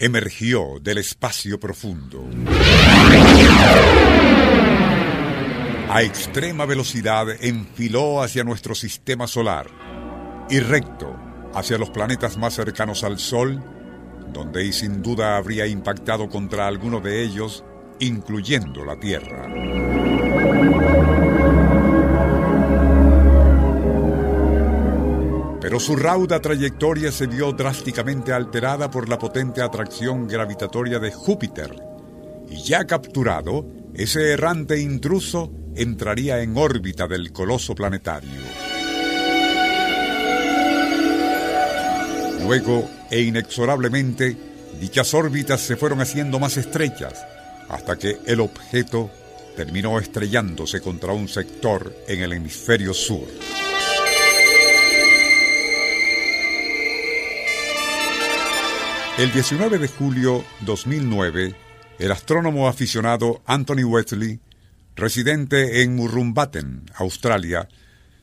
Emergió del espacio profundo. A extrema velocidad enfiló hacia nuestro sistema solar y recto hacia los planetas más cercanos al Sol, donde y sin duda habría impactado contra alguno de ellos, incluyendo la Tierra. Pero su rauda trayectoria se vio drásticamente alterada por la potente atracción gravitatoria de Júpiter. Y ya capturado, ese errante intruso entraría en órbita del coloso planetario. Luego, e inexorablemente, dichas órbitas se fueron haciendo más estrechas, hasta que el objeto terminó estrellándose contra un sector en el hemisferio sur. El 19 de julio 2009, el astrónomo aficionado Anthony Wesley, residente en Murrumbaten, Australia,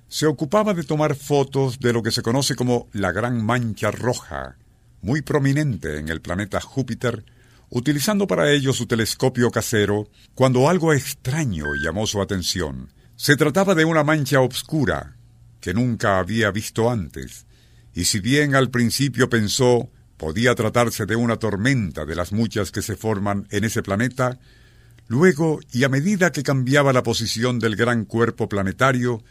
se ocupaba de tomar fotos de lo que se conoce como la Gran Mancha Roja, muy prominente en el planeta Júpiter, utilizando para ello su telescopio casero, cuando algo extraño llamó su atención. Se trataba de una mancha obscura que nunca había visto antes, y si bien al principio pensó Podía tratarse de una tormenta de las muchas que se forman en ese planeta. Luego, y a medida que cambiaba la posición del gran cuerpo planetario,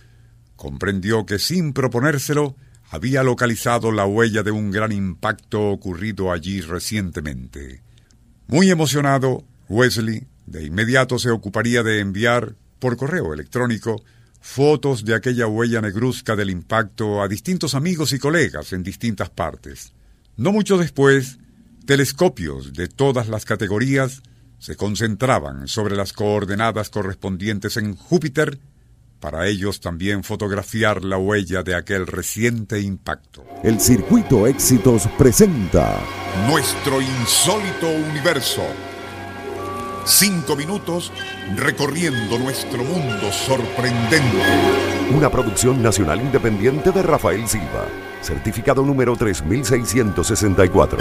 comprendió que sin proponérselo había localizado la huella de un gran impacto ocurrido allí recientemente. Muy emocionado, Wesley de inmediato se ocuparía de enviar, por correo electrónico, fotos de aquella huella negruzca del impacto a distintos amigos y colegas en distintas partes. No mucho después, telescopios de todas las categorías se concentraban sobre las coordenadas correspondientes en Júpiter para ellos también fotografiar la huella de aquel reciente impacto. El Circuito Éxitos presenta Nuestro insólito universo. Cinco minutos recorriendo nuestro mundo sorprendente. Una producción nacional independiente de Rafael Silva certificado número 3664.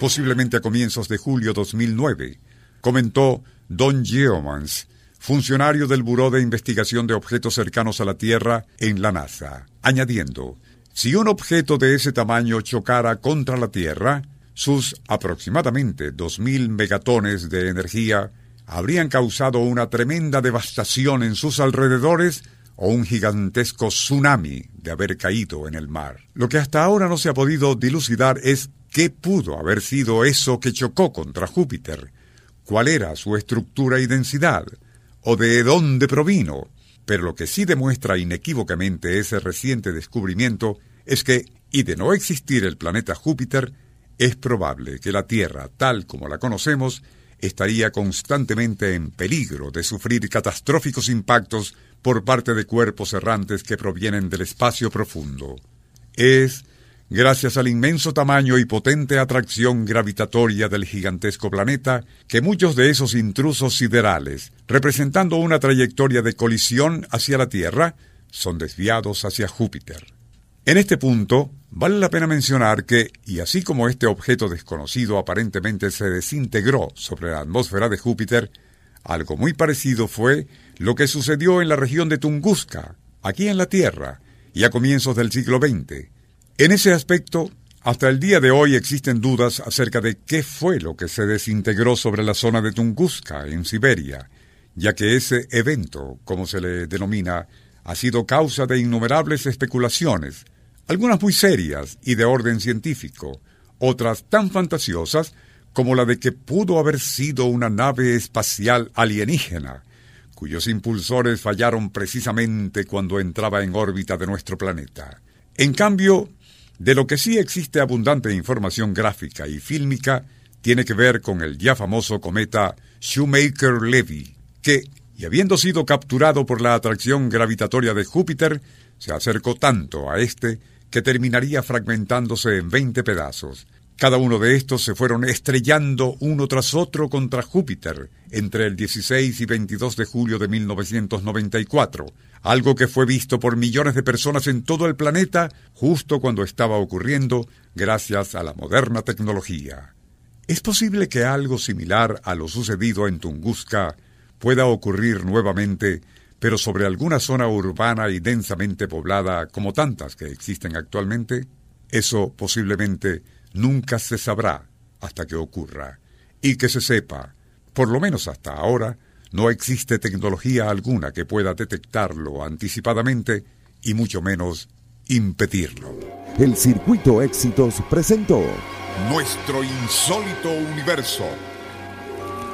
Posiblemente a comienzos de julio 2009, comentó Don Geomans, funcionario del Buró de Investigación de Objetos Cercanos a la Tierra en la NASA, añadiendo, si un objeto de ese tamaño chocara contra la Tierra, sus aproximadamente 2.000 megatones de energía habrían causado una tremenda devastación en sus alrededores o un gigantesco tsunami de haber caído en el mar. Lo que hasta ahora no se ha podido dilucidar es qué pudo haber sido eso que chocó contra Júpiter, cuál era su estructura y densidad, o de dónde provino. Pero lo que sí demuestra inequívocamente ese reciente descubrimiento es que, y de no existir el planeta Júpiter, es probable que la Tierra, tal como la conocemos, estaría constantemente en peligro de sufrir catastróficos impactos por parte de cuerpos errantes que provienen del espacio profundo. Es, gracias al inmenso tamaño y potente atracción gravitatoria del gigantesco planeta, que muchos de esos intrusos siderales, representando una trayectoria de colisión hacia la Tierra, son desviados hacia Júpiter. En este punto, vale la pena mencionar que, y así como este objeto desconocido aparentemente se desintegró sobre la atmósfera de Júpiter, algo muy parecido fue lo que sucedió en la región de Tunguska, aquí en la Tierra, y a comienzos del siglo XX. En ese aspecto, hasta el día de hoy existen dudas acerca de qué fue lo que se desintegró sobre la zona de Tunguska, en Siberia, ya que ese evento, como se le denomina, ha sido causa de innumerables especulaciones, algunas muy serias y de orden científico, otras tan fantasiosas como la de que pudo haber sido una nave espacial alienígena, cuyos impulsores fallaron precisamente cuando entraba en órbita de nuestro planeta. En cambio, de lo que sí existe abundante información gráfica y fílmica tiene que ver con el ya famoso cometa Shoemaker-Levy, que, y habiendo sido capturado por la atracción gravitatoria de Júpiter, se acercó tanto a este que terminaría fragmentándose en 20 pedazos. Cada uno de estos se fueron estrellando uno tras otro contra Júpiter entre el 16 y 22 de julio de 1994, algo que fue visto por millones de personas en todo el planeta justo cuando estaba ocurriendo gracias a la moderna tecnología. ¿Es posible que algo similar a lo sucedido en Tunguska pueda ocurrir nuevamente, pero sobre alguna zona urbana y densamente poblada como tantas que existen actualmente? Eso posiblemente nunca se sabrá hasta que ocurra. Y que se sepa, por lo menos hasta ahora, no existe tecnología alguna que pueda detectarlo anticipadamente y mucho menos impedirlo. El Circuito Éxitos presentó Nuestro insólito universo.